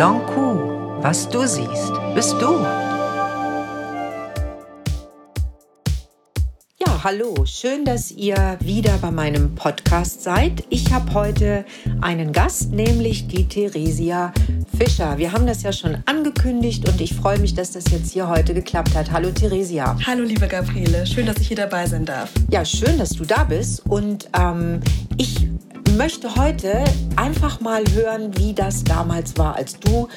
Coup. Was du siehst, bist du. Ja, hallo. Schön, dass ihr wieder bei meinem Podcast seid. Ich habe heute einen Gast, nämlich die Theresia Fischer. Wir haben das ja schon angekündigt und ich freue mich, dass das jetzt hier heute geklappt hat. Hallo Theresia. Hallo liebe Gabriele, schön, dass ich hier dabei sein darf. Ja, schön, dass du da bist und ähm, ich möchte heute einfach mal hören, wie das damals war, als du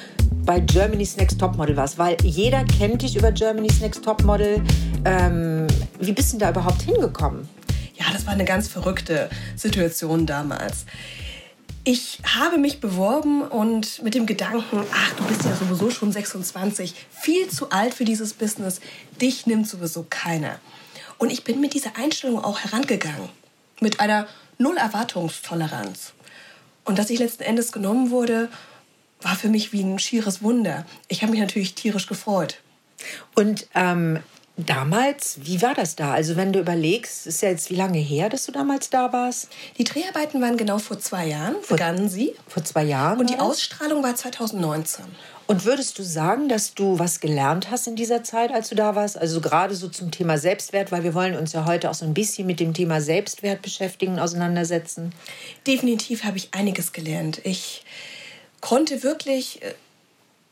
bei Germany's Next Topmodel warst, weil jeder kennt dich über Germany's Next Topmodel. Ähm, wie bist du da überhaupt hingekommen? Ja, das war eine ganz verrückte Situation damals. Ich habe mich beworben und mit dem Gedanken, ach, du bist ja sowieso schon 26, viel zu alt für dieses Business, dich nimmt sowieso keiner. Und ich bin mit dieser Einstellung auch herangegangen, mit einer null Erwartungstoleranz. Und dass ich letzten Endes genommen wurde, war für mich wie ein schieres Wunder. Ich habe mich natürlich tierisch gefreut. Und ähm, damals, wie war das da? Also wenn du überlegst, ist ja jetzt wie lange her, dass du damals da warst? Die Dreharbeiten waren genau vor zwei Jahren, vor, begannen sie. Vor zwei Jahren? Und die Ausstrahlung war 2019. Und würdest du sagen, dass du was gelernt hast in dieser Zeit, als du da warst? Also gerade so zum Thema Selbstwert, weil wir wollen uns ja heute auch so ein bisschen mit dem Thema Selbstwert beschäftigen, auseinandersetzen. Definitiv habe ich einiges gelernt. Ich konnte wirklich äh,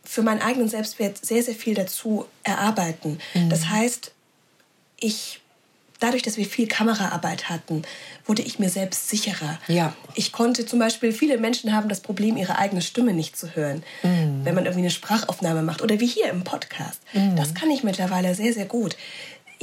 für meinen eigenen Selbstwert sehr, sehr viel dazu erarbeiten. Mhm. Das heißt, ich dadurch, dass wir viel Kameraarbeit hatten, wurde ich mir selbst sicherer. Ja. Ich konnte zum Beispiel, viele Menschen haben das Problem, ihre eigene Stimme nicht zu hören, mm. wenn man irgendwie eine Sprachaufnahme macht oder wie hier im Podcast. Mm. Das kann ich mittlerweile sehr, sehr gut.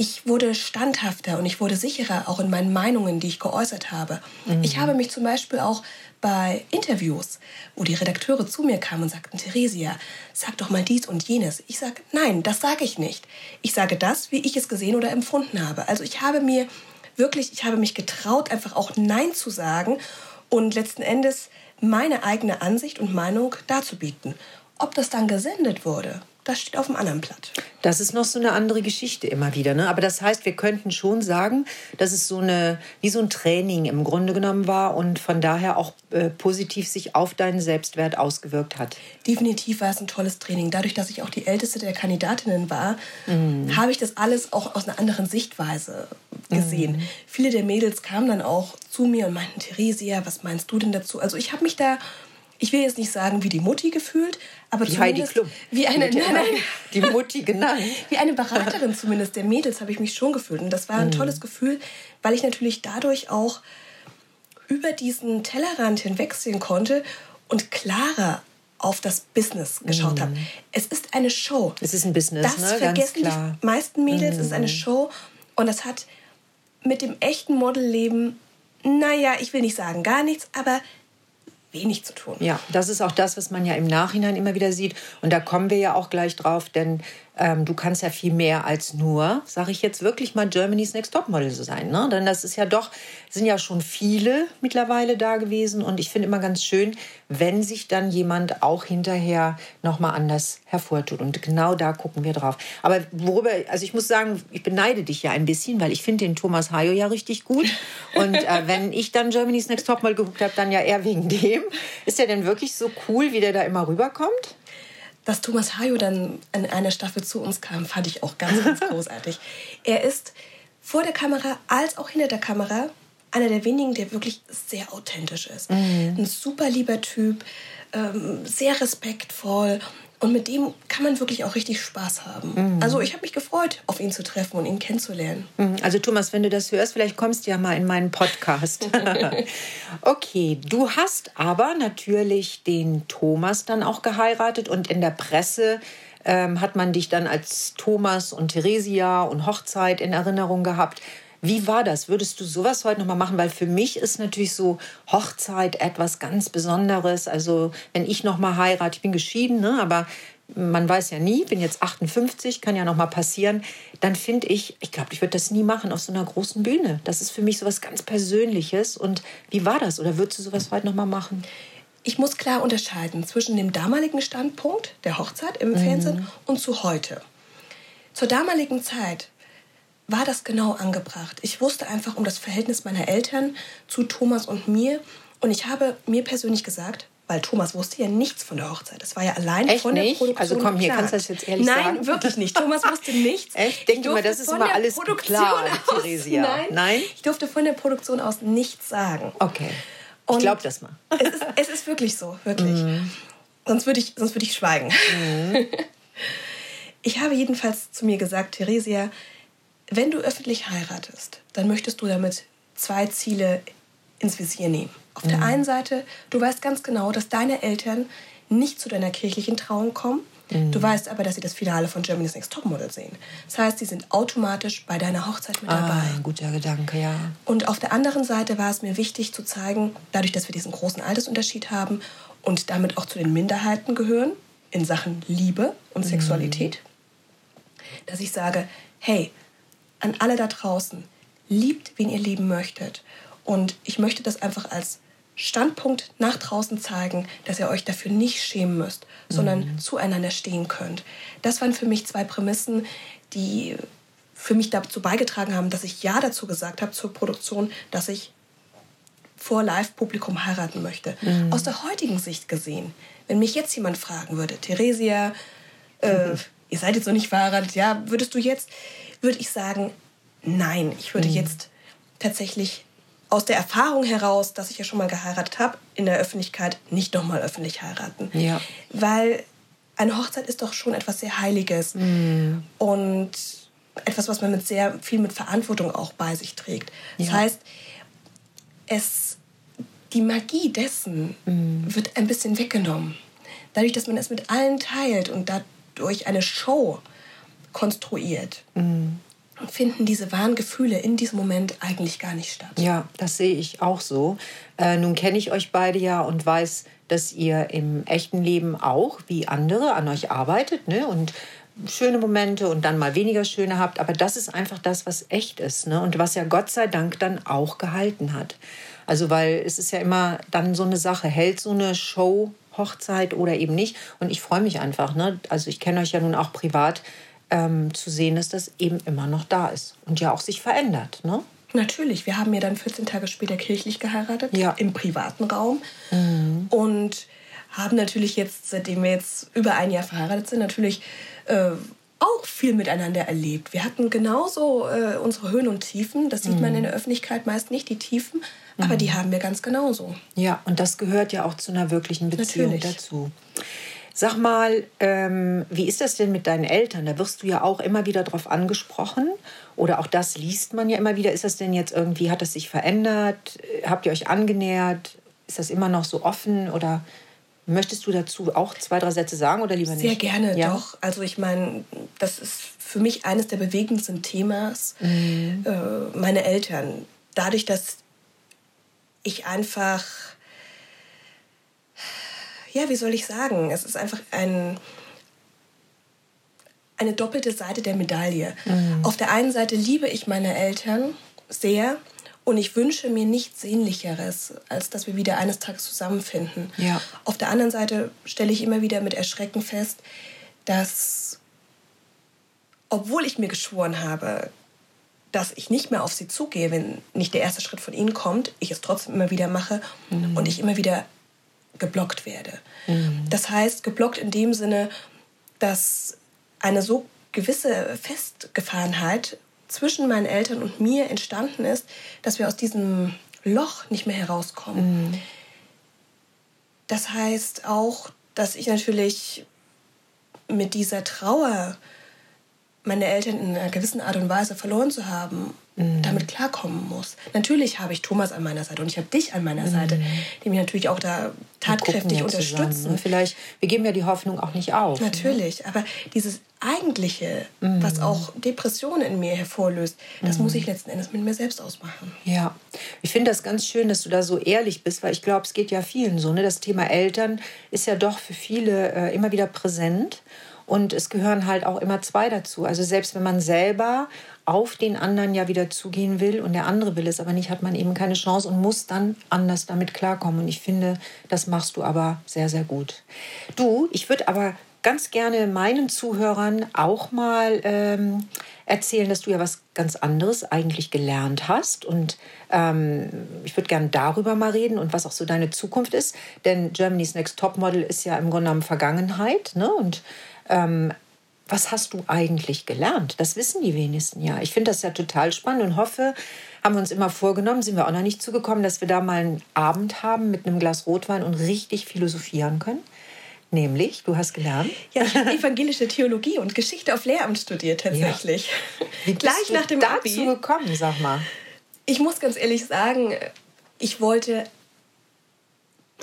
Ich wurde standhafter und ich wurde sicherer auch in meinen Meinungen, die ich geäußert habe. Mm. Ich habe mich zum Beispiel auch bei Interviews, wo die Redakteure zu mir kamen und sagten, Theresia, sag doch mal dies und jenes. Ich sage, nein, das sage ich nicht. Ich sage das, wie ich es gesehen oder empfunden habe. Also ich habe mir wirklich, ich habe mich getraut, einfach auch Nein zu sagen und letzten Endes meine eigene Ansicht und Meinung darzubieten. Ob das dann gesendet wurde, das steht auf dem anderen Blatt. Das ist noch so eine andere Geschichte immer wieder. Ne? Aber das heißt, wir könnten schon sagen, dass es so eine, wie so ein Training im Grunde genommen war und von daher auch äh, positiv sich auf deinen Selbstwert ausgewirkt hat. Definitiv war es ein tolles Training. Dadurch, dass ich auch die älteste der Kandidatinnen war, mhm. habe ich das alles auch aus einer anderen Sichtweise gesehen. Mhm. Viele der Mädels kamen dann auch zu mir und meinten, Theresia, was meinst du denn dazu? Also ich habe mich da ich will jetzt nicht sagen wie die Mutti gefühlt, aber wie Heidi Klum. wie eine die, nein, die Mutti genannt. wie eine Beraterin zumindest der Mädels habe ich mich schon gefühlt und das war ein mhm. tolles Gefühl, weil ich natürlich dadurch auch über diesen Tellerrand hinwegsehen konnte und klarer auf das Business geschaut mm. habe. Es ist eine Show. Es ist ein Business, das ne? vergessen die meisten Mädels. Mm. Es ist eine mhm. Show und das hat mit dem echten Modelleben, naja, ich will nicht sagen gar nichts, aber wenig zu tun. Ja, das ist auch das, was man ja im Nachhinein immer wieder sieht. Und da kommen wir ja auch gleich drauf, denn ähm, du kannst ja viel mehr als nur, sage ich jetzt wirklich mal, Germany's Next Topmodel sein. Ne? Denn das ist ja doch, sind ja schon viele mittlerweile da gewesen. Und ich finde immer ganz schön, wenn sich dann jemand auch hinterher nochmal anders hervortut. Und genau da gucken wir drauf. Aber worüber, also ich muss sagen, ich beneide dich ja ein bisschen, weil ich finde den Thomas Hayo ja richtig gut. Und äh, wenn ich dann Germany's Next Topmodel geguckt habe, dann ja eher wegen dem. Ist der denn wirklich so cool, wie der da immer rüberkommt? Dass Thomas Hayo dann in einer Staffel zu uns kam, fand ich auch ganz, ganz großartig. Er ist vor der Kamera als auch hinter der Kamera einer der wenigen, der wirklich sehr authentisch ist. Mhm. Ein super lieber Typ, ähm, sehr respektvoll und mit dem kann man wirklich auch richtig Spaß haben. Mhm. Also ich habe mich gefreut, auf ihn zu treffen und ihn kennenzulernen. Mhm. Also Thomas, wenn du das hörst, vielleicht kommst du ja mal in meinen Podcast. okay, du hast aber natürlich den Thomas dann auch geheiratet und in der Presse ähm, hat man dich dann als Thomas und Theresia und Hochzeit in Erinnerung gehabt. Wie war das? Würdest du sowas heute noch mal machen? Weil für mich ist natürlich so Hochzeit etwas ganz Besonderes. Also wenn ich noch mal heirate, ich bin geschieden, ne? aber man weiß ja nie, bin jetzt 58, kann ja noch mal passieren, dann finde ich, ich glaube, ich würde das nie machen auf so einer großen Bühne. Das ist für mich sowas ganz Persönliches. Und wie war das? Oder würdest du sowas heute noch mal machen? Ich muss klar unterscheiden zwischen dem damaligen Standpunkt der Hochzeit im mhm. Fernsehen und zu heute. Zur damaligen Zeit war das genau angebracht. Ich wusste einfach um das Verhältnis meiner Eltern zu Thomas und mir. Und ich habe mir persönlich gesagt, weil Thomas wusste ja nichts von der Hochzeit. Das war ja allein Echt von der nicht? Produktion. Also komm, hier kannst du das jetzt ehrlich Nein, sagen. Nein, wirklich nicht. Thomas wusste nichts. Echt? Denk mal, das ist immer alles klar, Theresia. Nein, Nein, ich durfte von der Produktion aus nichts sagen. Okay. Ich glaube das mal. es, ist, es ist wirklich so, wirklich. Mm. Sonst würde ich, sonst würd ich schweigen. Mm. Ich habe jedenfalls zu mir gesagt, Theresia, wenn du öffentlich heiratest, dann möchtest du damit zwei Ziele ins Visier nehmen. Auf mhm. der einen Seite, du weißt ganz genau, dass deine Eltern nicht zu deiner kirchlichen Trauung kommen. Mhm. Du weißt aber, dass sie das Finale von Germany's Next Topmodel sehen. Das heißt, sie sind automatisch bei deiner Hochzeit mit dabei. Ah, guter Gedanke, ja. Und auf der anderen Seite war es mir wichtig zu zeigen, dadurch, dass wir diesen großen Altersunterschied haben und damit auch zu den Minderheiten gehören in Sachen Liebe und mhm. Sexualität, dass ich sage, hey, an alle da draußen, liebt, wen ihr lieben möchtet. Und ich möchte das einfach als Standpunkt nach draußen zeigen, dass ihr euch dafür nicht schämen müsst, sondern mhm. zueinander stehen könnt. Das waren für mich zwei Prämissen, die für mich dazu beigetragen haben, dass ich Ja dazu gesagt habe zur Produktion, dass ich vor Live-Publikum heiraten möchte. Mhm. Aus der heutigen Sicht gesehen, wenn mich jetzt jemand fragen würde, Theresia, äh, mhm. ihr seid jetzt noch nicht verheiratet, ja, würdest du jetzt, würde ich sagen, nein, ich würde mhm. jetzt tatsächlich aus der Erfahrung heraus, dass ich ja schon mal geheiratet habe, in der Öffentlichkeit nicht nochmal öffentlich heiraten. Ja. Weil eine Hochzeit ist doch schon etwas sehr Heiliges mhm. und etwas, was man mit sehr viel mit Verantwortung auch bei sich trägt. Das ja. heißt, es, die Magie dessen mhm. wird ein bisschen weggenommen. Dadurch, dass man es mit allen teilt und dadurch eine Show konstruiert. Mhm finden diese wahren Gefühle in diesem Moment eigentlich gar nicht statt. Ja, das sehe ich auch so. Äh, nun kenne ich euch beide ja und weiß, dass ihr im echten Leben auch wie andere an euch arbeitet ne? und schöne Momente und dann mal weniger schöne habt. Aber das ist einfach das, was echt ist ne? und was ja Gott sei Dank dann auch gehalten hat. Also weil es ist ja immer dann so eine Sache, hält so eine Show Hochzeit oder eben nicht. Und ich freue mich einfach. Ne? Also ich kenne euch ja nun auch privat ähm, zu sehen ist, dass eben immer noch da ist und ja auch sich verändert. Ne? Natürlich, wir haben ja dann 14 Tage später kirchlich geheiratet, ja. im privaten Raum. Mhm. Und haben natürlich jetzt, seitdem wir jetzt über ein Jahr verheiratet sind, natürlich äh, auch viel miteinander erlebt. Wir hatten genauso äh, unsere Höhen und Tiefen. Das sieht mhm. man in der Öffentlichkeit meist nicht, die Tiefen, aber mhm. die haben wir ganz genauso. Ja, und das gehört ja auch zu einer wirklichen Beziehung natürlich. dazu. Sag mal, ähm, wie ist das denn mit deinen Eltern? Da wirst du ja auch immer wieder drauf angesprochen. Oder auch das liest man ja immer wieder. Ist das denn jetzt irgendwie, hat das sich verändert? Habt ihr euch angenähert? Ist das immer noch so offen? Oder möchtest du dazu auch zwei, drei Sätze sagen oder lieber nicht? Sehr gerne, ja? doch. Also ich meine, das ist für mich eines der bewegendsten Themas. Mhm. Äh, meine Eltern. Dadurch, dass ich einfach ja, wie soll ich sagen? Es ist einfach ein, eine doppelte Seite der Medaille. Mhm. Auf der einen Seite liebe ich meine Eltern sehr und ich wünsche mir nichts Sehnlicheres, als dass wir wieder eines Tages zusammenfinden. Ja. Auf der anderen Seite stelle ich immer wieder mit Erschrecken fest, dass, obwohl ich mir geschworen habe, dass ich nicht mehr auf sie zugehe, wenn nicht der erste Schritt von ihnen kommt, ich es trotzdem immer wieder mache mhm. und ich immer wieder geblockt werde. Mhm. Das heißt, geblockt in dem Sinne, dass eine so gewisse Festgefahrenheit zwischen meinen Eltern und mir entstanden ist, dass wir aus diesem Loch nicht mehr herauskommen. Mhm. Das heißt auch, dass ich natürlich mit dieser Trauer, meine Eltern in einer gewissen Art und Weise verloren zu haben, mhm. damit klarkommen muss. Natürlich habe ich Thomas an meiner Seite und ich habe dich an meiner mhm. Seite, die mich natürlich auch da tatkräftig unterstützen. Zusammen, ne? Vielleicht, wir geben ja die Hoffnung auch nicht auf. Ne? Natürlich, ne? aber dieses Eigentliche, mhm. was auch Depressionen in mir hervorlöst, das muss ich mhm. letzten Endes mit mir selbst ausmachen. Ja, ich finde das ganz schön, dass du da so ehrlich bist, weil ich glaube, es geht ja vielen so. Ne? Das Thema Eltern ist ja doch für viele äh, immer wieder präsent. Und es gehören halt auch immer zwei dazu. Also selbst wenn man selber auf den anderen ja wieder zugehen will und der andere will es aber nicht, hat man eben keine Chance und muss dann anders damit klarkommen. Und ich finde, das machst du aber sehr, sehr gut. Du, ich würde aber ganz gerne meinen Zuhörern auch mal ähm, erzählen, dass du ja was ganz anderes eigentlich gelernt hast. Und ähm, ich würde gerne darüber mal reden und was auch so deine Zukunft ist. Denn Germany's Next Topmodel ist ja im Grunde genommen Vergangenheit. Ne? Und ähm, was hast du eigentlich gelernt? Das wissen die wenigsten ja. Ich finde das ja total spannend und hoffe, haben wir uns immer vorgenommen, sind wir auch noch nicht zugekommen, dass wir da mal einen Abend haben mit einem Glas Rotwein und richtig philosophieren können. Nämlich, du hast gelernt? Ja, ich habe evangelische Theologie und Geschichte auf Lehramt studiert tatsächlich. Ja. Wie bist Gleich du nach dem dazu Abi. gekommen, sag mal? Ich muss ganz ehrlich sagen, ich wollte,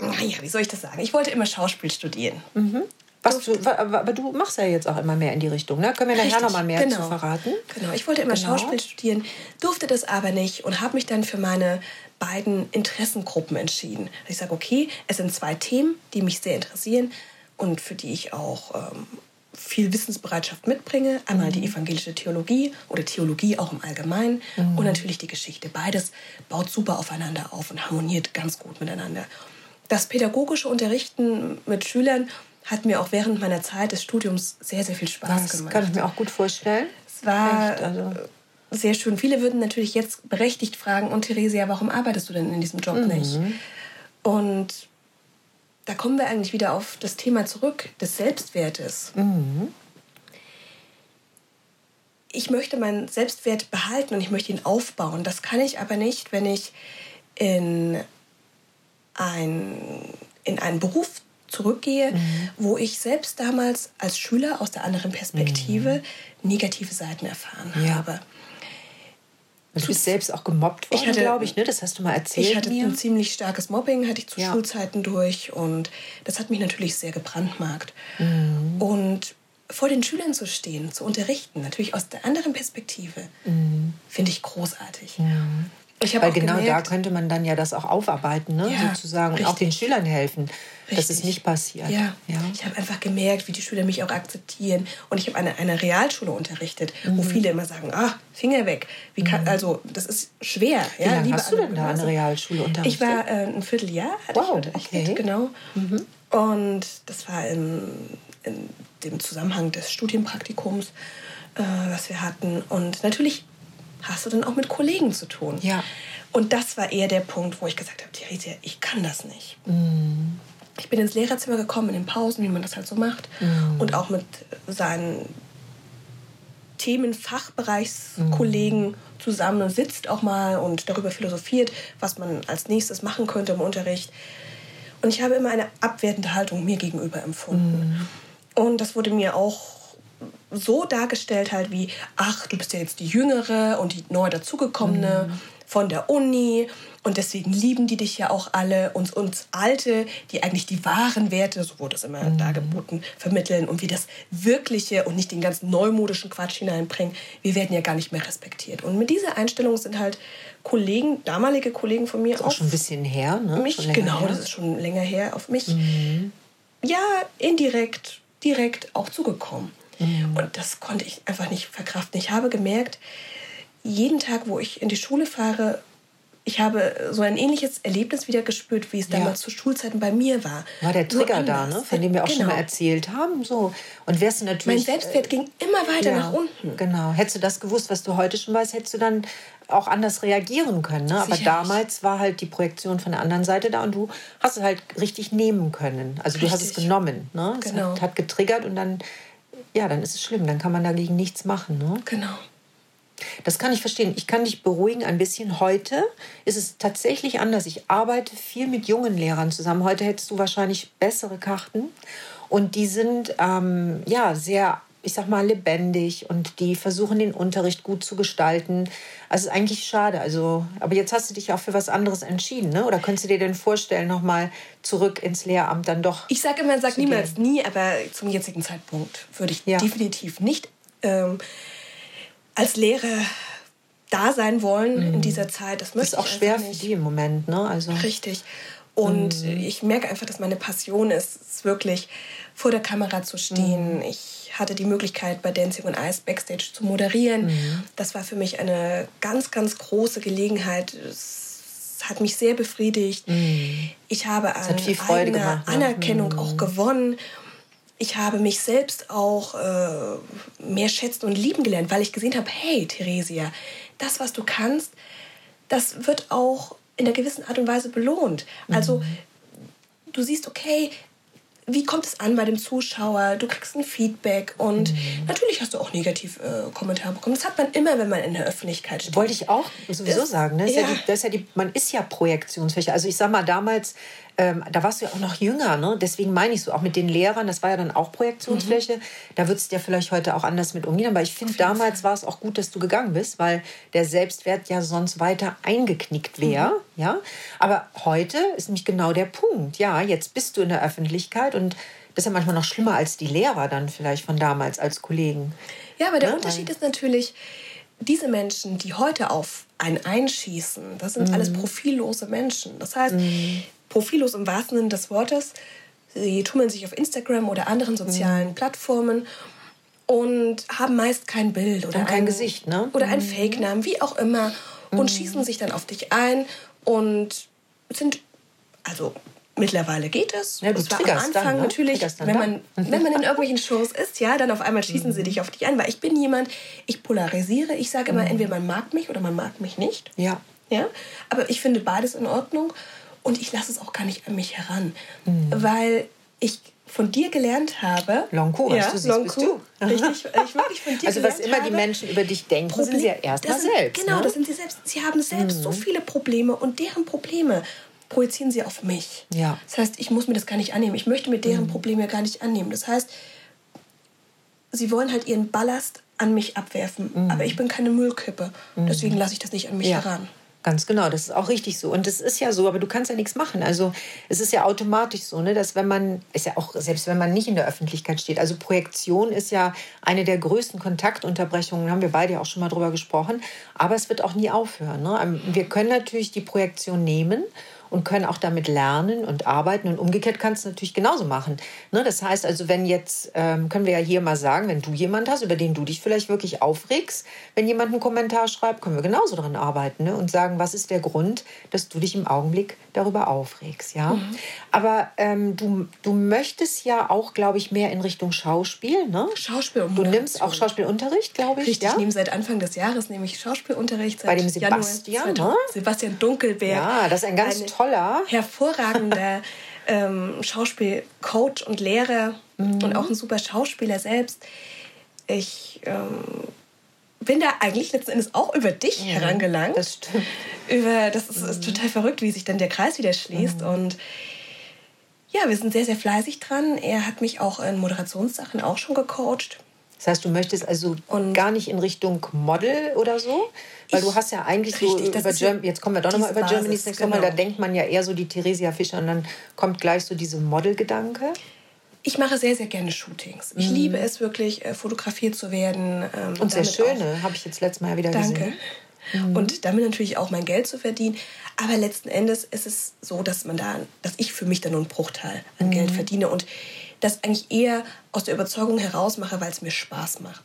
naja, wie soll ich das sagen? Ich wollte immer Schauspiel studieren. Mhm. Was du, aber du machst ja jetzt auch immer mehr in die Richtung, ne? Können wir nachher noch mal mehr genau. zu verraten? Genau, ich wollte immer genau. Schauspiel studieren, durfte das aber nicht und habe mich dann für meine beiden Interessengruppen entschieden. Ich sage, okay, es sind zwei Themen, die mich sehr interessieren und für die ich auch ähm, viel Wissensbereitschaft mitbringe. Einmal mhm. die evangelische Theologie oder Theologie auch im Allgemeinen mhm. und natürlich die Geschichte. Beides baut super aufeinander auf und harmoniert ganz gut miteinander. Das pädagogische Unterrichten mit Schülern hat mir auch während meiner Zeit des Studiums sehr, sehr viel Spaß das gemacht. Das kann ich mir auch gut vorstellen. Es war Echt, also. sehr schön. Viele würden natürlich jetzt berechtigt fragen, und Theresia, warum arbeitest du denn in diesem Job mhm. nicht? Und da kommen wir eigentlich wieder auf das Thema zurück, des Selbstwertes. Mhm. Ich möchte meinen Selbstwert behalten und ich möchte ihn aufbauen. Das kann ich aber nicht, wenn ich in, ein, in einen Beruf zurückgehe, mhm. wo ich selbst damals als Schüler aus der anderen Perspektive mhm. negative Seiten erfahren ja. habe. Du bist selbst auch gemobbt worden, glaube ich, ne? Das hast du mal erzählt. Ich hatte mir. ein ziemlich starkes Mobbing, hatte ich zu ja. Schulzeiten durch und das hat mich natürlich sehr gebrandmarkt. Mhm. Und vor den Schülern zu stehen, zu unterrichten, natürlich aus der anderen Perspektive, mhm. finde ich großartig. Ja. Weil genau gemerkt, da könnte man dann ja das auch aufarbeiten, ne? Ja, sozusagen, richtig. und auch den Schülern helfen, richtig. dass es nicht passiert. Ja, ja. ich habe einfach gemerkt, wie die Schüler mich auch akzeptieren. Und ich habe eine, eine Realschule unterrichtet, mhm. wo viele immer sagen, ach, Finger weg. Wie kann, mhm. Also das ist schwer. Wie ja, lange hast du denn da eine Realschule unterrichtet? Ich war äh, ein Vierteljahr, hatte wow, ich unterrichtet, okay. genau. Mhm. Und das war in, in dem Zusammenhang des Studienpraktikums, äh, was wir hatten. Und natürlich hast du dann auch mit Kollegen zu tun. Ja. Und das war eher der Punkt, wo ich gesagt habe, Theresia, ich kann das nicht. Mm. Ich bin ins Lehrerzimmer gekommen in den Pausen, wie man das halt so macht. Mm. Und auch mit seinen Themenfachbereichskollegen mm. zusammen sitzt auch mal und darüber philosophiert, was man als nächstes machen könnte im Unterricht. Und ich habe immer eine abwertende Haltung mir gegenüber empfunden. Mm. Und das wurde mir auch so dargestellt halt wie, ach, du bist ja jetzt die Jüngere und die neu dazugekommene mhm. von der Uni und deswegen lieben die dich ja auch alle. Und uns Alte, die eigentlich die wahren Werte, so wurde es immer mhm. dargeboten, vermitteln und wir das Wirkliche und nicht den ganzen neumodischen Quatsch hineinbringen, wir werden ja gar nicht mehr respektiert. Und mit dieser Einstellung sind halt Kollegen, damalige Kollegen von mir das ist auch schon ein bisschen her, ne? Mich, genau, her. das ist schon länger her auf mich. Mhm. Ja, indirekt, direkt auch zugekommen. Mhm. Und das konnte ich einfach nicht verkraften. Ich habe gemerkt, jeden Tag, wo ich in die Schule fahre, ich habe so ein ähnliches Erlebnis wieder gespürt, wie es ja. damals zu Schulzeiten bei mir war. War der Trigger da, ne? von dem wir auch genau. schon mal erzählt haben. So. Und wärst du natürlich. Mein Selbstwert äh, ging immer weiter ja, nach unten. Genau. Hättest du das gewusst, was du heute schon weißt, hättest du dann auch anders reagieren können. Ne? Aber damals war halt die Projektion von der anderen Seite da und du hast es halt richtig nehmen können. Also richtig. du hast es genommen. Ne? Es genau. hat, hat getriggert und dann ja, dann ist es schlimm. Dann kann man dagegen nichts machen. Ne? Genau. Das kann ich verstehen. Ich kann dich beruhigen ein bisschen. Heute ist es tatsächlich anders. Ich arbeite viel mit jungen Lehrern zusammen. Heute hättest du wahrscheinlich bessere Karten. Und die sind ähm, ja sehr ich sag mal, lebendig und die versuchen, den Unterricht gut zu gestalten. Also ist eigentlich schade. Also, aber jetzt hast du dich auch für was anderes entschieden, ne? Oder könntest du dir denn vorstellen, nochmal zurück ins Lehramt dann doch? Ich sage immer, sag niemals gehen? nie, aber zum jetzigen Zeitpunkt würde ich ja. definitiv nicht ähm, als Lehrer da sein wollen mhm. in dieser Zeit. Das, das ist auch schwer für die im Moment, ne? Also richtig. Und mhm. ich merke einfach, dass meine Passion ist, ist wirklich vor der Kamera zu stehen. Mhm. Ich hatte die Möglichkeit, bei Dancing on Ice Backstage zu moderieren. Mhm. Das war für mich eine ganz, ganz große Gelegenheit. Es hat mich sehr befriedigt. Mhm. Ich habe eine eigene gemacht, ne? Anerkennung mhm. auch gewonnen. ich habe mich selbst auch äh, mehr schätzen und lieben gelernt, weil ich gesehen habe, hey, Theresia, das, was du kannst, das wird auch in einer gewissen Art und Weise belohnt. Also mhm. du siehst, okay, wie kommt es an bei dem Zuschauer? Du kriegst ein Feedback und mhm. natürlich hast du auch negativ äh, Kommentare bekommen. Das hat man immer, wenn man in der Öffentlichkeit steht. Wollte ich auch sowieso das, sagen. Ne? Ja. Ja die, das ist ja die, man ist ja Projektionsfläche. Also ich sag mal, damals ähm, da warst du ja auch noch jünger, ne? deswegen meine ich so, auch mit den Lehrern, das war ja dann auch Projektionsfläche, mhm. da würdest du ja vielleicht heute auch anders mit umgehen, aber ich finde, damals war es auch gut, dass du gegangen bist, weil der Selbstwert ja sonst weiter eingeknickt wäre, mhm. ja, aber heute ist nämlich genau der Punkt, ja, jetzt bist du in der Öffentlichkeit und das ist ja manchmal noch schlimmer als die Lehrer dann vielleicht von damals als Kollegen. Ja, aber der ne? Unterschied ist natürlich, diese Menschen, die heute auf einen einschießen, das sind mhm. alles profillose Menschen. Das heißt, mhm profillos im wahrsten Sinne des Wortes. Sie tummeln sich auf Instagram oder anderen sozialen mhm. Plattformen und haben meist kein Bild oder kein ein, Gesicht, ne? Oder einen mhm. Fake-Namen, wie auch immer, und mhm. schießen sich dann auf dich ein und sind, also mittlerweile geht es. Ja, du das war am Anfang dann, ne? natürlich, wenn man, wenn man in irgendwelchen Shows ist, ja, dann auf einmal schießen sie mhm. dich auf dich ein, weil ich bin jemand, ich polarisiere, ich sage immer, mhm. entweder man mag mich oder man mag mich nicht. Ja. Ja, aber ich finde beides in Ordnung und ich lasse es auch gar nicht an mich heran, mhm. weil ich von dir gelernt habe. Longco, ja, du siehst, Longco, bist du. Richtig, ich wirklich von dir Also was immer habe, die Menschen über dich denken, Problem, sind sie ja erstmal selbst. Genau, ne? das sind sie selbst. Sie haben selbst mhm. so viele Probleme und deren Probleme projizieren sie auf mich. Ja. Das heißt, ich muss mir das gar nicht annehmen. Ich möchte mir deren mhm. Probleme gar nicht annehmen. Das heißt, sie wollen halt ihren Ballast an mich abwerfen. Mhm. Aber ich bin keine Müllkippe. Mhm. Deswegen lasse ich das nicht an mich ja. heran. Ganz genau, das ist auch richtig so. Und es ist ja so, aber du kannst ja nichts machen. Also es ist ja automatisch so, ne, dass wenn man, ist ja auch, selbst wenn man nicht in der Öffentlichkeit steht, also Projektion ist ja eine der größten Kontaktunterbrechungen, haben wir beide ja auch schon mal drüber gesprochen, aber es wird auch nie aufhören. Ne? Ähm, wir können natürlich die Projektion nehmen und können auch damit lernen und arbeiten. Und umgekehrt kannst du natürlich genauso machen. Ne? Das heißt also, wenn jetzt, ähm, können wir ja hier mal sagen, wenn du jemand hast, über den du dich vielleicht wirklich aufregst, wenn jemand einen Kommentar schreibt, können wir genauso daran arbeiten ne? und sagen, was ist der Grund, dass du dich im Augenblick darüber aufregst. Ja? Mhm. Aber ähm, du, du möchtest ja auch, glaube ich, mehr in Richtung Schauspiel. Ne? Schauspiel. Du nimmst auch Schauspielunterricht, glaube ich. Richtig, ja? ich nehme seit Anfang des Jahres nämlich Schauspielunterricht. Bei dem Sebastian. Januar, ne? Sebastian Dunkelberg. Ja, das ist ein ganz toller. Hervorragender ähm, Schauspielcoach und Lehrer mhm. und auch ein super Schauspieler selbst. Ich ähm, bin da eigentlich letzten Endes auch über dich ja, herangelangt. Das stimmt. Über, das ist, mhm. ist, total verrückt, wie sich dann der Kreis wieder schließt. Mhm. Und ja, wir sind sehr, sehr fleißig dran. Er hat mich auch in Moderationssachen auch schon gecoacht. Das heißt, du möchtest also und gar nicht in Richtung Model oder so? Weil du hast ja eigentlich richtig, so über Germ jetzt kommen wir doch nochmal über Basis, Germany's Next genau. da denkt man ja eher so die Theresia Fischer und dann kommt gleich so diese Model-Gedanke. Ich mache sehr, sehr gerne Shootings. Ich mhm. liebe es wirklich, äh, fotografiert zu werden. Ähm, und sehr schöne, habe ich jetzt letztes Mal wieder danke. gesehen. Mhm. Und damit natürlich auch mein Geld zu verdienen. Aber letzten Endes ist es so, dass man da, dass ich für mich dann nur einen Bruchteil an mhm. Geld verdiene und das eigentlich eher aus der Überzeugung heraus mache, weil es mir Spaß macht.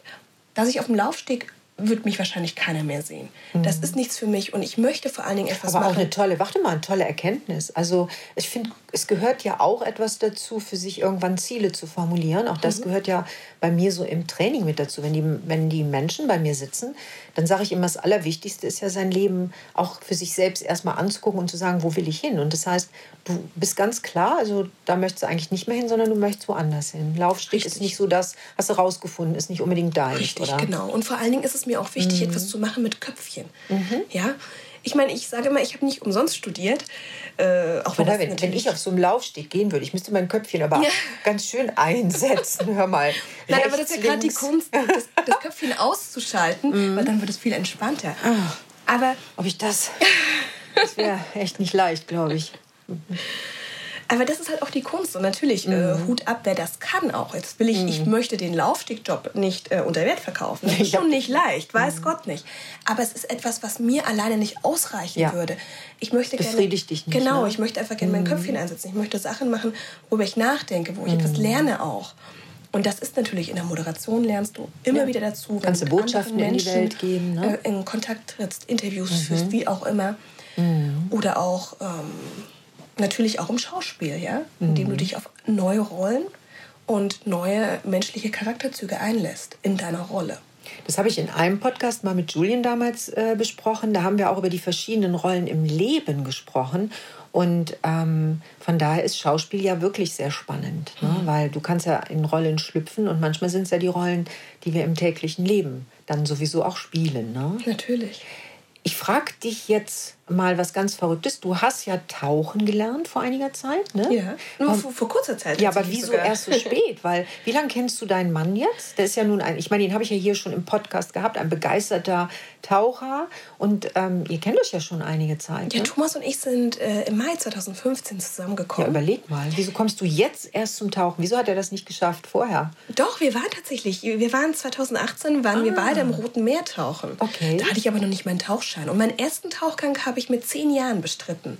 Dass ich auf dem Laufsteg wird mich wahrscheinlich keiner mehr sehen. Mhm. Das ist nichts für mich und ich möchte vor allen Dingen etwas Aber machen. auch eine tolle, warte mal, eine tolle Erkenntnis. Also ich finde, es gehört ja auch etwas dazu, für sich irgendwann Ziele zu formulieren. Auch das mhm. gehört ja bei mir so im Training mit dazu. Wenn die, wenn die Menschen bei mir sitzen, dann sage ich immer, das Allerwichtigste ist ja sein Leben auch für sich selbst erstmal anzugucken und zu sagen, wo will ich hin? Und das heißt, du bist ganz klar, also da möchtest du eigentlich nicht mehr hin, sondern du möchtest woanders hin. Laufsteg Richtig. ist nicht so das, hast du rausgefunden, ist nicht unbedingt dein. Richtig, oder? genau. Und vor allen Dingen ist es mir auch wichtig, mhm. etwas zu machen mit Köpfchen. Mhm. Ja, ich meine, ich sage immer, ich habe nicht umsonst studiert. Äh, auch Wobei, wenn, wenn, ich auf so einem Laufsteg gehen würde, ich müsste mein Köpfchen aber ja. ganz schön einsetzen. Hör mal. Nein, rechts, aber das ist ja gerade die Kunst, das, das Köpfchen auszuschalten, mm. weil dann wird es viel entspannter. Ach, aber ob ich das. Das wäre echt nicht leicht, glaube ich. Aber das ist halt auch die Kunst. Und natürlich, äh, mhm. äh, Hut ab, wer das kann auch. Jetzt will ich, mhm. ich möchte den Laufstegjob nicht äh, unter Wert verkaufen. Das ist schon nicht leicht, weiß mhm. Gott nicht. Aber es ist etwas, was mir alleine nicht ausreichen ja. würde. Ich möchte Befriedigt gerne, dich nicht. Genau, ne? ich möchte einfach gerne mein mhm. Köpfchen einsetzen. Ich möchte Sachen machen, worüber ich nachdenke, wo ich etwas mhm. lerne auch. Und das ist natürlich in der Moderation lernst du immer ja. wieder dazu. Wenn Kannst du Botschaften Menschen, in die Welt geben. Ne? Äh, in Kontakt trittst, Interviews mhm. führst, wie auch immer. Mhm. Oder auch ähm, natürlich auch im Schauspiel, ja, indem du mhm. dich auf neue Rollen und neue menschliche Charakterzüge einlässt in deiner Rolle. Das habe ich in einem Podcast mal mit Julien damals äh, besprochen. Da haben wir auch über die verschiedenen Rollen im Leben gesprochen. Und ähm, von daher ist Schauspiel ja wirklich sehr spannend, ne? Mhm. weil du kannst ja in Rollen schlüpfen und manchmal sind es ja die Rollen, die wir im täglichen Leben dann sowieso auch spielen. Ne? Natürlich. Ich frage dich jetzt mal was ganz Verrücktes. Du hast ja tauchen gelernt vor einiger Zeit, ne? Ja, nur vor, vor, kurzer Zeit. Ja, aber wieso sogar. erst so spät? Weil, wie lange kennst du deinen Mann jetzt? Der ist ja nun ein, ich meine, den habe ich ja hier schon im Podcast gehabt, ein begeisterter Taucher. Und ähm, ihr kennt euch ja schon einige Zeit. Ja, ne? Thomas und ich sind äh, im Mai 2015 zusammengekommen. Ja, überleg mal, wieso kommst du jetzt erst zum Tauchen? Wieso hat er das nicht geschafft vorher? Doch, wir waren tatsächlich, wir waren 2018, waren ah. wir beide im Roten Meer tauchen. Okay. Da hatte ich aber noch nicht meinen Tauchschein. Und meinen ersten Tauchgang habe ich mit zehn Jahren bestritten.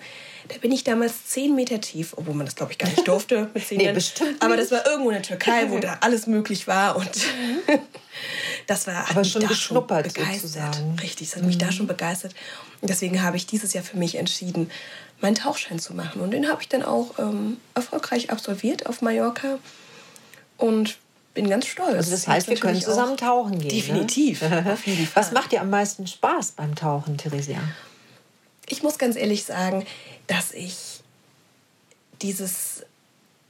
Da bin ich damals zehn Meter tief, obwohl man das, glaube ich, gar nicht durfte mit zehn nee, Jahren. Bestimmt Aber das war irgendwo in der Türkei, wo da alles möglich war. Und das war Aber schon da beschnuppert schon begeistert. Sozusagen. Richtig, das hat mhm. mich da mhm. schon begeistert. Und deswegen habe ich dieses Jahr für mich entschieden, meinen Tauchschein zu machen. Und den habe ich dann auch ähm, erfolgreich absolviert auf Mallorca. Und bin ganz stolz. Also das heißt, wir können zusammen tauchen gehen. Ne? Definitiv. Ne? Was macht dir am meisten Spaß beim Tauchen, Theresia? Ich muss ganz ehrlich sagen, dass ich dieses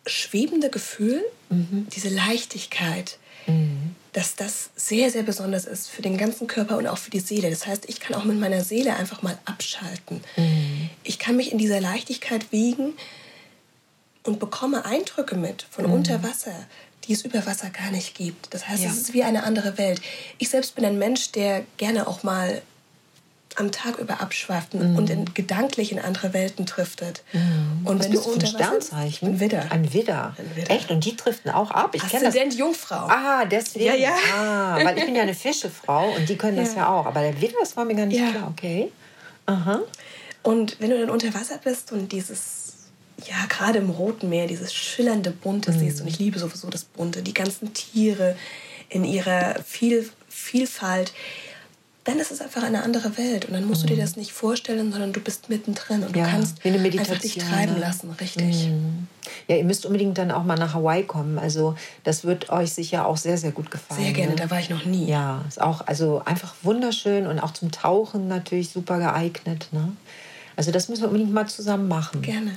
schwebende Gefühl, mhm. diese Leichtigkeit, mhm. dass das sehr, sehr besonders ist für den ganzen Körper und auch für die Seele. Das heißt, ich kann auch mit meiner Seele einfach mal abschalten. Mhm. Ich kann mich in dieser Leichtigkeit wiegen und bekomme Eindrücke mit von mhm. unter Wasser, die es über Wasser gar nicht gibt. Das heißt, ja. es ist wie eine andere Welt. Ich selbst bin ein Mensch, der gerne auch mal am Tag über abschweift mhm. und in, gedanklich in andere Welten driftet. Mhm. Und Was wenn bist du unter ein Sternzeichen? Ein Widder. Ein Widder. Ein Widder. Echt? Und die driften auch ab? Ich kenne das. Jungfrau. Ah, deswegen. Ja, ja. Ah, weil ich bin ja eine Fischefrau und die können ja. das ja auch. Aber der Widder, das war mir gar nicht ja. klar. Okay. Aha. Und wenn du dann unter Wasser bist und dieses, ja, gerade im Roten Meer, dieses schillernde Bunte mhm. siehst, und ich liebe sowieso das Bunte, die ganzen Tiere in ihrer Viel Vielfalt, dann ist es einfach eine andere Welt und dann musst mhm. du dir mhm. das nicht vorstellen, sondern du bist mittendrin und ja, du kannst einfach dich treiben lassen, richtig. Mhm. Ja, ihr müsst unbedingt dann auch mal nach Hawaii kommen. Also das wird euch sicher auch sehr, sehr gut gefallen. Sehr gerne, ne? da war ich noch nie. Ja, ist auch also einfach wunderschön und auch zum Tauchen natürlich super geeignet. Ne? Also das müssen wir unbedingt mal zusammen machen. Gerne.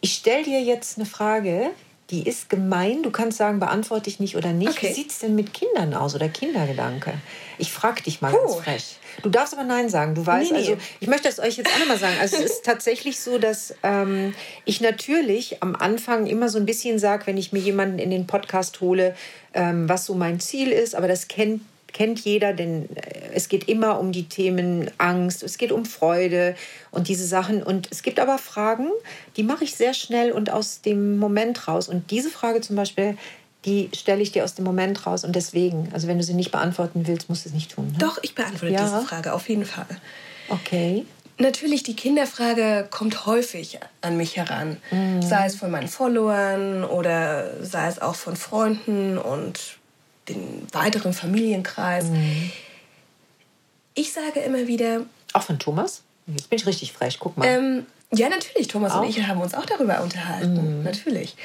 Ich stelle dir jetzt eine Frage, die ist gemein. Du kannst sagen, beantworte ich nicht oder nicht. Okay. Wie sieht es denn mit Kindern aus oder Kindergedanke? Ich frage dich mal Puh. ganz frech. Du darfst aber Nein sagen. Du weißt, nee, nee. also ich möchte das euch jetzt auch nochmal sagen. Also es ist tatsächlich so, dass ähm, ich natürlich am Anfang immer so ein bisschen sage, wenn ich mir jemanden in den Podcast hole, ähm, was so mein Ziel ist. Aber das kennt kennt jeder, denn äh, es geht immer um die Themen Angst, es geht um Freude und diese Sachen. Und es gibt aber Fragen, die mache ich sehr schnell und aus dem Moment raus. Und diese Frage zum Beispiel, die stelle ich dir aus dem Moment raus. Und deswegen, also wenn du sie nicht beantworten willst, musst du es nicht tun. Ne? Doch, ich beantworte ja? diese Frage auf jeden Fall. Okay. Natürlich, die Kinderfrage kommt häufig an mich heran. Mhm. Sei es von meinen Followern oder sei es auch von Freunden und den weiteren Familienkreis. Mhm. Ich sage immer wieder. Auch von Thomas? Jetzt bin ich richtig frech, guck mal. Ähm, ja, natürlich. Thomas auch? und ich haben uns auch darüber unterhalten. Mhm. Natürlich.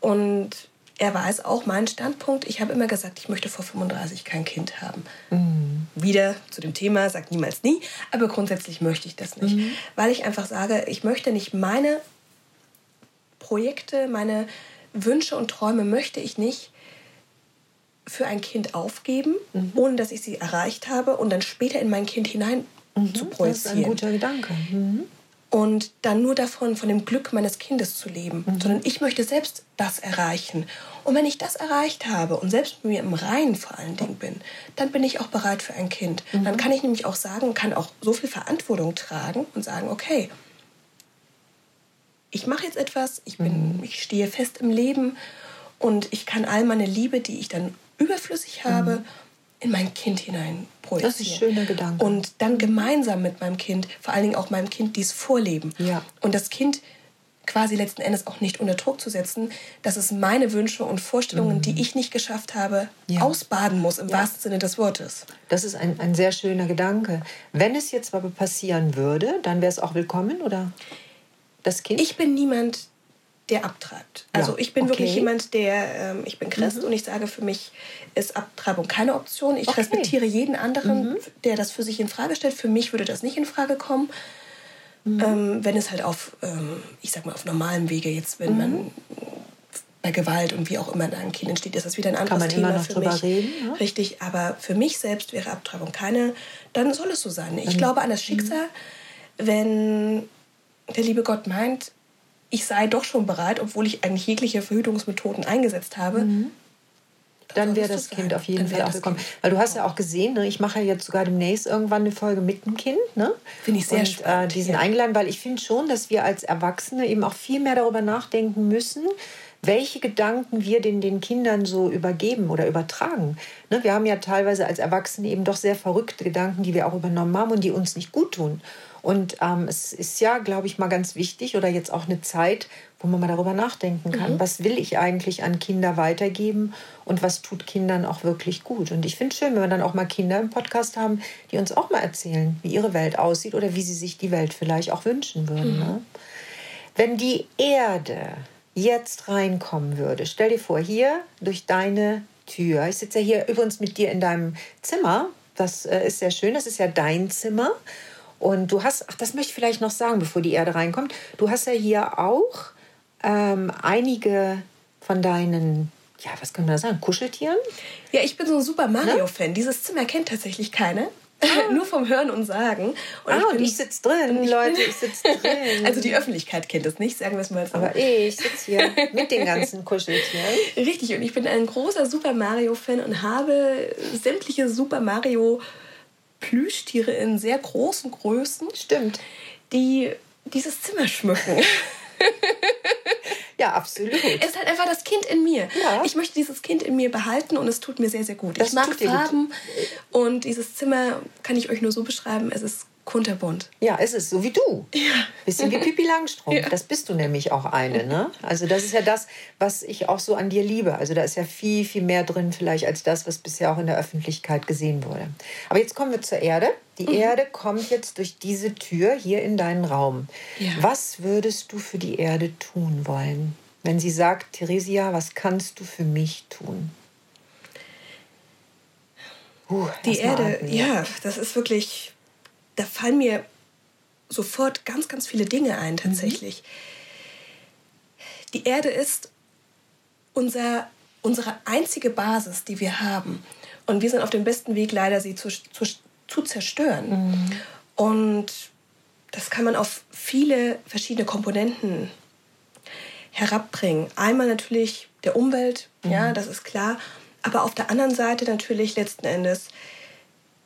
Und er weiß auch meinen Standpunkt. Ich habe immer gesagt, ich möchte vor 35 kein Kind haben. Mhm. Wieder zu dem Thema, sagt niemals nie, aber grundsätzlich möchte ich das nicht. Mhm. Weil ich einfach sage, ich möchte nicht meine Projekte, meine Wünsche und Träume möchte ich nicht für ein Kind aufgeben, mhm. ohne dass ich sie erreicht habe und dann später in mein Kind hinein mhm, zu projizieren. Das ist ein guter Gedanke. Mhm. Und dann nur davon, von dem Glück meines Kindes zu leben, mhm. sondern ich möchte selbst das erreichen. Und wenn ich das erreicht habe und selbst mit mir im Reinen vor allen Dingen bin, dann bin ich auch bereit für ein Kind. Mhm. Dann kann ich nämlich auch sagen, kann auch so viel Verantwortung tragen und sagen, okay, ich mache jetzt etwas, ich, bin, mhm. ich stehe fest im Leben und ich kann all meine Liebe, die ich dann überflüssig habe, mhm. in mein Kind hinein projizieren. Das ist ein schöner Gedanke. Und dann gemeinsam mit meinem Kind, vor allen Dingen auch meinem Kind, dies vorleben. Ja. Und das Kind quasi letzten Endes auch nicht unter Druck zu setzen, dass es meine Wünsche und Vorstellungen, mhm. die ich nicht geschafft habe, ja. ausbaden muss, im ja. wahrsten Sinne des Wortes. Das ist ein, ein sehr schöner Gedanke. Wenn es jetzt aber passieren würde, dann wäre es auch willkommen, oder? Das Kind? Ich bin niemand, der abtreibt. Also ja, ich bin okay. wirklich jemand, der, ähm, ich bin Christ mhm. und ich sage, für mich ist Abtreibung keine Option. Ich okay. respektiere jeden anderen, mhm. der das für sich in Frage stellt. Für mich würde das nicht in Frage kommen. Mhm. Ähm, wenn es halt auf, ähm, ich sag mal, auf normalem Wege jetzt, wenn man mhm. bei Gewalt und wie auch immer in einem Kind entsteht, ist das wieder ein anderes Kann man Thema immer noch für mich. Reden, ja? Richtig, aber für mich selbst wäre Abtreibung keine, dann soll es so sein. Ich glaube an das mhm. Schicksal, wenn der liebe Gott meint, ich sei doch schon bereit, obwohl ich eigentlich jegliche Verhütungsmethoden eingesetzt habe. Mhm. Dann wäre das Kind auf jeden Fall auch gekommen. Weil du hast ja auch gesehen, ne, ich mache ja jetzt sogar demnächst irgendwann eine Folge mit dem Kind. Ne? Finde ich sehr und, spannend. Äh, die sind ja. eingeladen, weil ich finde schon, dass wir als Erwachsene eben auch viel mehr darüber nachdenken müssen, welche Gedanken wir den, den Kindern so übergeben oder übertragen. Ne, wir haben ja teilweise als Erwachsene eben doch sehr verrückte Gedanken, die wir auch übernommen haben und die uns nicht gut tun. Und ähm, es ist ja, glaube ich, mal ganz wichtig oder jetzt auch eine Zeit, wo man mal darüber nachdenken kann, mhm. was will ich eigentlich an Kinder weitergeben und was tut Kindern auch wirklich gut. Und ich finde es schön, wenn wir dann auch mal Kinder im Podcast haben, die uns auch mal erzählen, wie ihre Welt aussieht oder wie sie sich die Welt vielleicht auch wünschen würden. Mhm. Ne? Wenn die Erde jetzt reinkommen würde, stell dir vor, hier durch deine Tür, ich sitze ja hier übrigens mit dir in deinem Zimmer, das äh, ist sehr schön, das ist ja dein Zimmer. Und du hast, ach, das möchte ich vielleicht noch sagen, bevor die Erde reinkommt. Du hast ja hier auch ähm, einige von deinen, ja, was können wir sagen, Kuscheltieren? Ja, ich bin so ein Super Mario-Fan. Ne? Dieses Zimmer kennt tatsächlich keine. Ah. Nur vom Hören und Sagen. Und ah, ich, bin, und ich sitze drin, ich Leute, ich sitze drin. Also die Öffentlichkeit kennt es nicht, sagen wir es mal so. Aber ich sitze hier mit den ganzen Kuscheltieren. Richtig, und ich bin ein großer Super Mario-Fan und habe sämtliche Super Mario- Plüschtiere in sehr großen Größen. Stimmt. Die dieses Zimmer schmücken. ja, absolut. Es ist halt einfach das Kind in mir. Ja. Ich möchte dieses Kind in mir behalten und es tut mir sehr, sehr gut. Das ich mag Farben und dieses Zimmer kann ich euch nur so beschreiben. Es ist kunterbunt. Ja, es ist so wie du. Ja. Bisschen wie Pippi Langstrumpf. Ja. Das bist du nämlich auch eine. Ne? Also das ist ja das, was ich auch so an dir liebe. Also da ist ja viel, viel mehr drin vielleicht als das, was bisher auch in der Öffentlichkeit gesehen wurde. Aber jetzt kommen wir zur Erde. Die mhm. Erde kommt jetzt durch diese Tür hier in deinen Raum. Ja. Was würdest du für die Erde tun wollen? Wenn sie sagt, Theresia, was kannst du für mich tun? Uh, die Erde, ja, das ist wirklich da fallen mir sofort ganz, ganz viele Dinge ein tatsächlich. Mhm. Die Erde ist unser, unsere einzige Basis, die wir haben. Und wir sind auf dem besten Weg, leider sie zu, zu, zu zerstören. Mhm. Und das kann man auf viele verschiedene Komponenten herabbringen. Einmal natürlich der Umwelt, mhm. ja, das ist klar. Aber auf der anderen Seite natürlich letzten Endes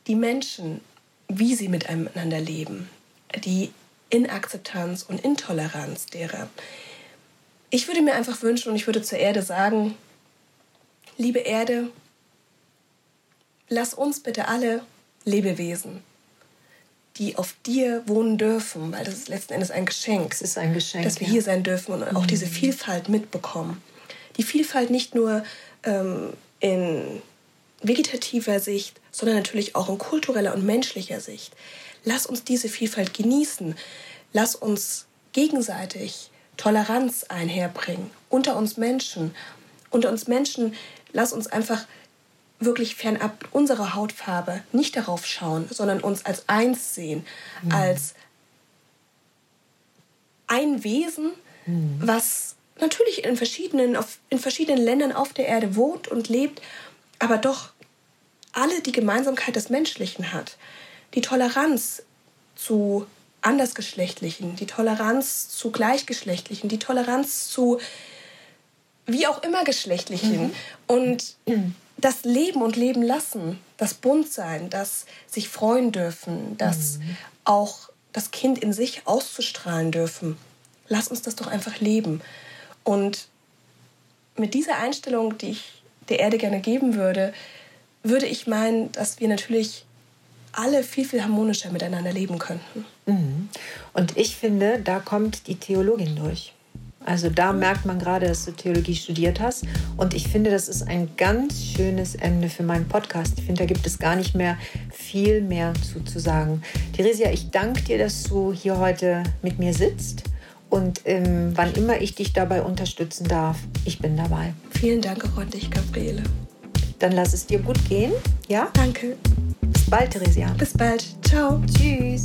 die Menschen, wie sie miteinander leben, die Inakzeptanz und Intoleranz derer. Ich würde mir einfach wünschen und ich würde zur Erde sagen, liebe Erde, lass uns bitte alle Lebewesen, die auf dir wohnen dürfen, weil das ist letzten Endes ein Geschenk. Es ist ein Geschenk. Dass wir ja. hier sein dürfen und auch mhm. diese Vielfalt mitbekommen. Die Vielfalt nicht nur ähm, in vegetativer Sicht, sondern natürlich auch in kultureller und menschlicher Sicht. Lass uns diese Vielfalt genießen. Lass uns gegenseitig Toleranz einherbringen unter uns Menschen. Unter uns Menschen, lass uns einfach wirklich fernab unserer Hautfarbe nicht darauf schauen, sondern uns als eins sehen, mhm. als ein Wesen, mhm. was natürlich in verschiedenen, auf, in verschiedenen Ländern auf der Erde wohnt und lebt aber doch alle die Gemeinsamkeit des Menschlichen hat. Die Toleranz zu Andersgeschlechtlichen, die Toleranz zu Gleichgeschlechtlichen, die Toleranz zu wie auch immer Geschlechtlichen. Mhm. Und das Leben und Leben lassen, das Buntsein, das sich freuen dürfen, das mhm. auch das Kind in sich auszustrahlen dürfen. Lass uns das doch einfach leben. Und mit dieser Einstellung, die ich der Erde gerne geben würde, würde ich meinen, dass wir natürlich alle viel, viel harmonischer miteinander leben könnten. Mhm. Und ich finde, da kommt die Theologin durch. Also da merkt man gerade, dass du Theologie studiert hast. Und ich finde, das ist ein ganz schönes Ende für meinen Podcast. Ich finde, da gibt es gar nicht mehr viel mehr zu, zu sagen. Theresia, ich danke dir, dass du hier heute mit mir sitzt Und ähm, wann immer ich dich dabei unterstützen darf, ich bin dabei. Vielen Dank auch an dich, Gabriele. Dann lass es dir gut gehen. Ja? Danke. Bis bald, Theresia. Bis bald. Ciao. Tschüss.